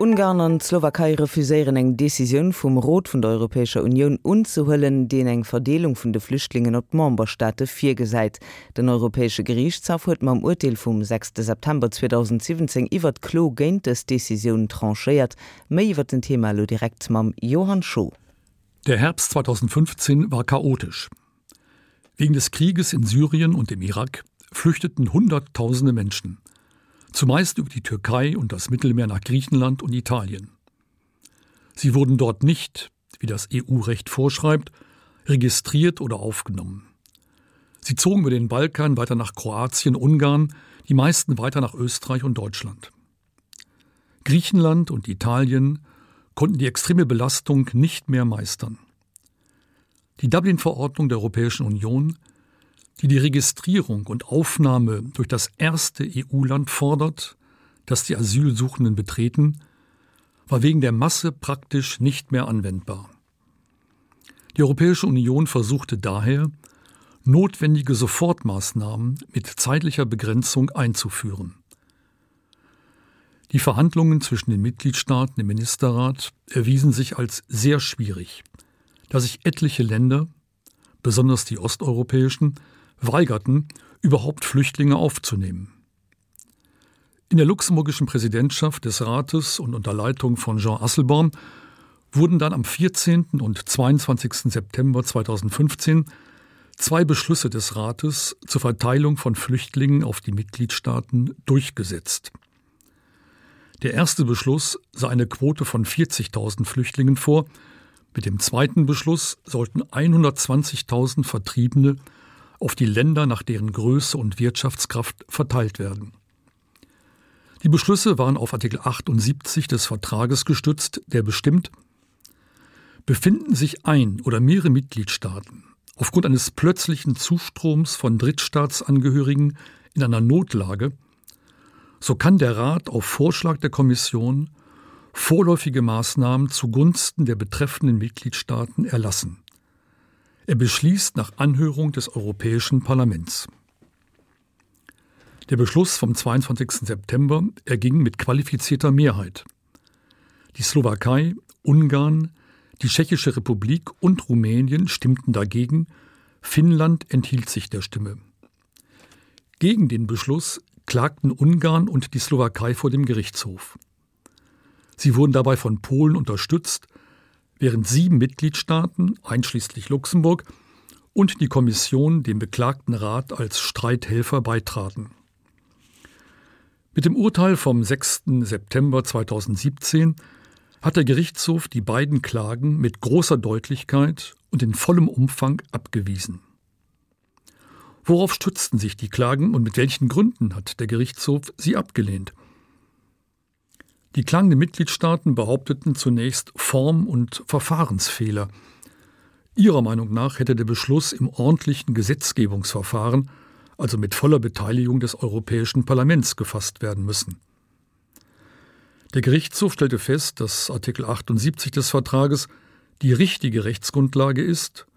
Ungarn an Slowakei refuséieren eng Deciioun vum Rot vun der Europäischer Union unzuhëllen, den eng Verdelung vun de Flüchtlingen op Momberstaate fir gesäit. Den Europäesche Gerichtshof huet mam Urteil vum 6. September 2017 iwwer klo géint des Deciioun trancheiert, méi iwwer den Thema lo direkt mam Johann Scho. Der Herbst 2015 war chaotisch. Wegen des Krieges in Syrien und im Irak flüchteten Hunderttausende Menschen zumeist über die Türkei und das Mittelmeer nach Griechenland und Italien. Sie wurden dort nicht, wie das EU-Recht vorschreibt, registriert oder aufgenommen. Sie zogen über den Balkan weiter nach Kroatien, Ungarn, die meisten weiter nach Österreich und Deutschland. Griechenland und Italien konnten die extreme Belastung nicht mehr meistern. Die Dublin-Verordnung der Europäischen Union die die Registrierung und Aufnahme durch das erste EU-Land fordert, das die Asylsuchenden betreten, war wegen der Masse praktisch nicht mehr anwendbar. Die Europäische Union versuchte daher, notwendige Sofortmaßnahmen mit zeitlicher Begrenzung einzuführen. Die Verhandlungen zwischen den Mitgliedstaaten im Ministerrat erwiesen sich als sehr schwierig, da sich etliche Länder, besonders die osteuropäischen, weigerten, überhaupt Flüchtlinge aufzunehmen. In der luxemburgischen Präsidentschaft des Rates und unter Leitung von Jean Asselborn wurden dann am 14. und 22. September 2015 zwei Beschlüsse des Rates zur Verteilung von Flüchtlingen auf die Mitgliedstaaten durchgesetzt. Der erste Beschluss sah eine Quote von 40.000 Flüchtlingen vor, mit dem zweiten Beschluss sollten 120.000 Vertriebene auf die Länder nach deren Größe und Wirtschaftskraft verteilt werden. Die Beschlüsse waren auf Artikel 78 des Vertrages gestützt, der bestimmt, befinden sich ein oder mehrere Mitgliedstaaten aufgrund eines plötzlichen Zustroms von Drittstaatsangehörigen in einer Notlage, so kann der Rat auf Vorschlag der Kommission vorläufige Maßnahmen zugunsten der betreffenden Mitgliedstaaten erlassen. Er beschließt nach Anhörung des Europäischen Parlaments. Der Beschluss vom 22. September erging mit qualifizierter Mehrheit. Die Slowakei, Ungarn, die Tschechische Republik und Rumänien stimmten dagegen, Finnland enthielt sich der Stimme. Gegen den Beschluss klagten Ungarn und die Slowakei vor dem Gerichtshof. Sie wurden dabei von Polen unterstützt, während sieben Mitgliedstaaten, einschließlich Luxemburg, und die Kommission dem beklagten Rat als Streithelfer beitraten. Mit dem Urteil vom 6. September 2017 hat der Gerichtshof die beiden Klagen mit großer Deutlichkeit und in vollem Umfang abgewiesen. Worauf stützten sich die Klagen und mit welchen Gründen hat der Gerichtshof sie abgelehnt? Die klagenden Mitgliedstaaten behaupteten zunächst Form- und Verfahrensfehler. Ihrer Meinung nach hätte der Beschluss im ordentlichen Gesetzgebungsverfahren, also mit voller Beteiligung des Europäischen Parlaments gefasst werden müssen. Der Gerichtshof stellte fest, dass Artikel 78 des Vertrages die richtige Rechtsgrundlage ist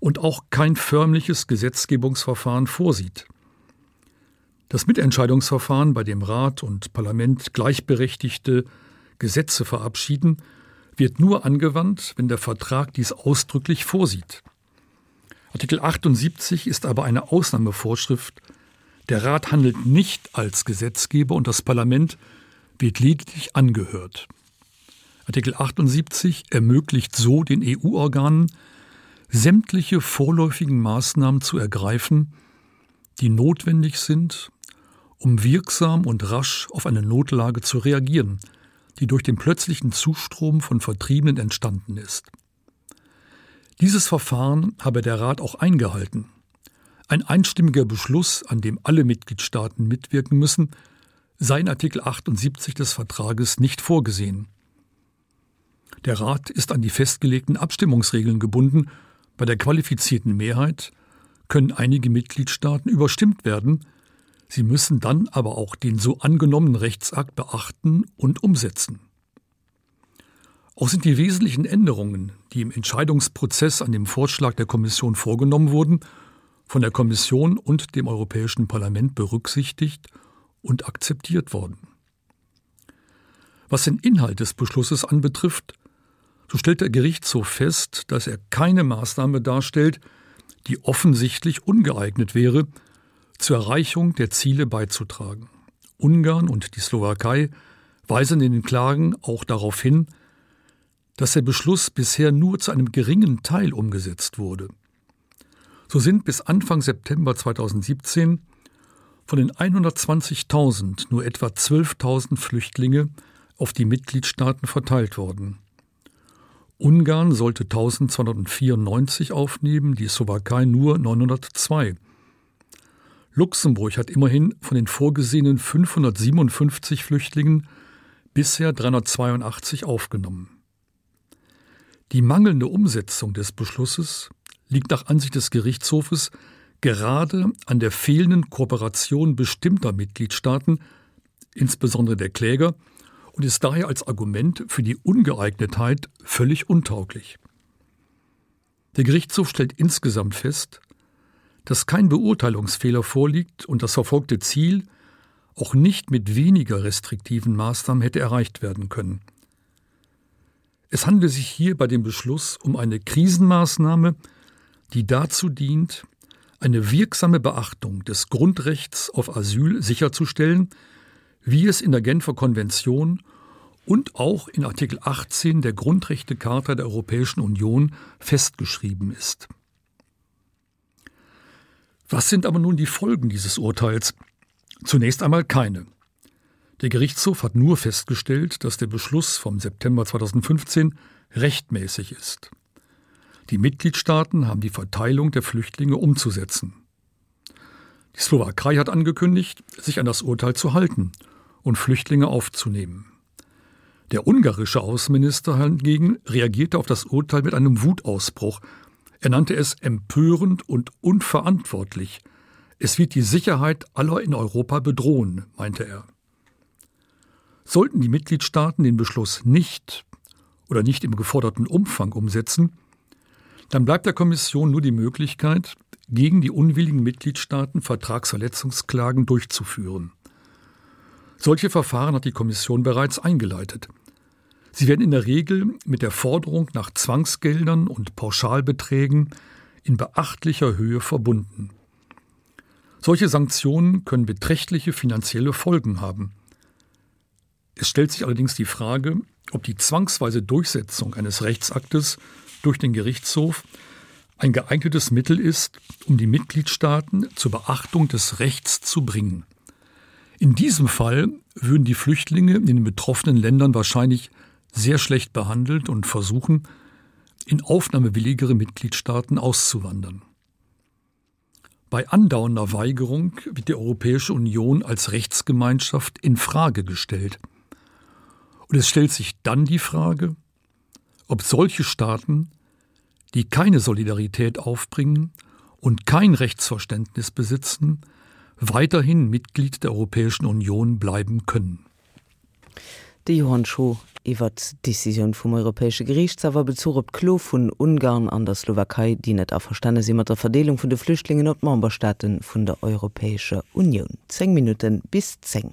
und auch kein förmliches Gesetzgebungsverfahren vorsieht. Das Mitentscheidungsverfahren, bei dem Rat und Parlament gleichberechtigte Gesetze verabschieden, wird nur angewandt, wenn der Vertrag dies ausdrücklich vorsieht. Artikel 78 ist aber eine Ausnahmevorschrift. Der Rat handelt nicht als Gesetzgeber und das Parlament wird lediglich angehört. Artikel 78 ermöglicht so den EU-Organen, sämtliche vorläufigen Maßnahmen zu ergreifen, die notwendig sind, um wirksam und rasch auf eine Notlage zu reagieren, die durch den plötzlichen Zustrom von Vertriebenen entstanden ist. Dieses Verfahren habe der Rat auch eingehalten. Ein einstimmiger Beschluss, an dem alle Mitgliedstaaten mitwirken müssen, sei in Artikel 78 des Vertrages nicht vorgesehen. Der Rat ist an die festgelegten Abstimmungsregeln gebunden, bei der qualifizierten Mehrheit können einige Mitgliedstaaten überstimmt werden, Sie müssen dann aber auch den so angenommenen Rechtsakt beachten und umsetzen. Auch sind die wesentlichen Änderungen, die im Entscheidungsprozess an dem Vorschlag der Kommission vorgenommen wurden, von der Kommission und dem Europäischen Parlament berücksichtigt und akzeptiert worden. Was den Inhalt des Beschlusses anbetrifft, so stellt der Gerichtshof fest, dass er keine Maßnahme darstellt, die offensichtlich ungeeignet wäre, zur Erreichung der Ziele beizutragen. Ungarn und die Slowakei weisen in den Klagen auch darauf hin, dass der Beschluss bisher nur zu einem geringen Teil umgesetzt wurde. So sind bis Anfang September 2017 von den 120.000 nur etwa 12.000 Flüchtlinge auf die Mitgliedstaaten verteilt worden. Ungarn sollte 1294 aufnehmen, die Slowakei nur 902. Luxemburg hat immerhin von den vorgesehenen 557 Flüchtlingen bisher 382 aufgenommen. Die mangelnde Umsetzung des Beschlusses liegt nach Ansicht des Gerichtshofes gerade an der fehlenden Kooperation bestimmter Mitgliedstaaten, insbesondere der Kläger, und ist daher als Argument für die Ungeeignetheit völlig untauglich. Der Gerichtshof stellt insgesamt fest, dass kein Beurteilungsfehler vorliegt und das verfolgte Ziel auch nicht mit weniger restriktiven Maßnahmen hätte erreicht werden können. Es handelt sich hier bei dem Beschluss um eine Krisenmaßnahme, die dazu dient, eine wirksame Beachtung des Grundrechts auf Asyl sicherzustellen, wie es in der Genfer Konvention und auch in Artikel 18 der Grundrechtecharta der Europäischen Union festgeschrieben ist. Was sind aber nun die Folgen dieses Urteils? Zunächst einmal keine. Der Gerichtshof hat nur festgestellt, dass der Beschluss vom September 2015 rechtmäßig ist. Die Mitgliedstaaten haben die Verteilung der Flüchtlinge umzusetzen. Die Slowakei hat angekündigt, sich an das Urteil zu halten und Flüchtlinge aufzunehmen. Der ungarische Außenminister hingegen reagierte auf das Urteil mit einem Wutausbruch. Er nannte es empörend und unverantwortlich. Es wird die Sicherheit aller in Europa bedrohen, meinte er. Sollten die Mitgliedstaaten den Beschluss nicht oder nicht im geforderten Umfang umsetzen, dann bleibt der Kommission nur die Möglichkeit, gegen die unwilligen Mitgliedstaaten Vertragsverletzungsklagen durchzuführen. Solche Verfahren hat die Kommission bereits eingeleitet. Sie werden in der Regel mit der Forderung nach Zwangsgeldern und Pauschalbeträgen in beachtlicher Höhe verbunden. Solche Sanktionen können beträchtliche finanzielle Folgen haben. Es stellt sich allerdings die Frage, ob die zwangsweise Durchsetzung eines Rechtsaktes durch den Gerichtshof ein geeignetes Mittel ist, um die Mitgliedstaaten zur Beachtung des Rechts zu bringen. In diesem Fall würden die Flüchtlinge in den betroffenen Ländern wahrscheinlich sehr schlecht behandelt und versuchen, in aufnahmewilligere Mitgliedstaaten auszuwandern. Bei andauernder Weigerung wird die Europäische Union als Rechtsgemeinschaft in Frage gestellt. Und es stellt sich dann die Frage, ob solche Staaten, die keine Solidarität aufbringen und kein Rechtsverständnis besitzen, weiterhin Mitglied der Europäischen Union bleiben können. de Johann Scho iwwer Decision vum Europäesche Gerichtswer bezog op Klo vun Ungarn an der Slowakei, die net a verstane si mat der Verdelung vun de Flüchtlingen op Mambastaaten vun der Europäesche Union. 10 Minuten bis 10.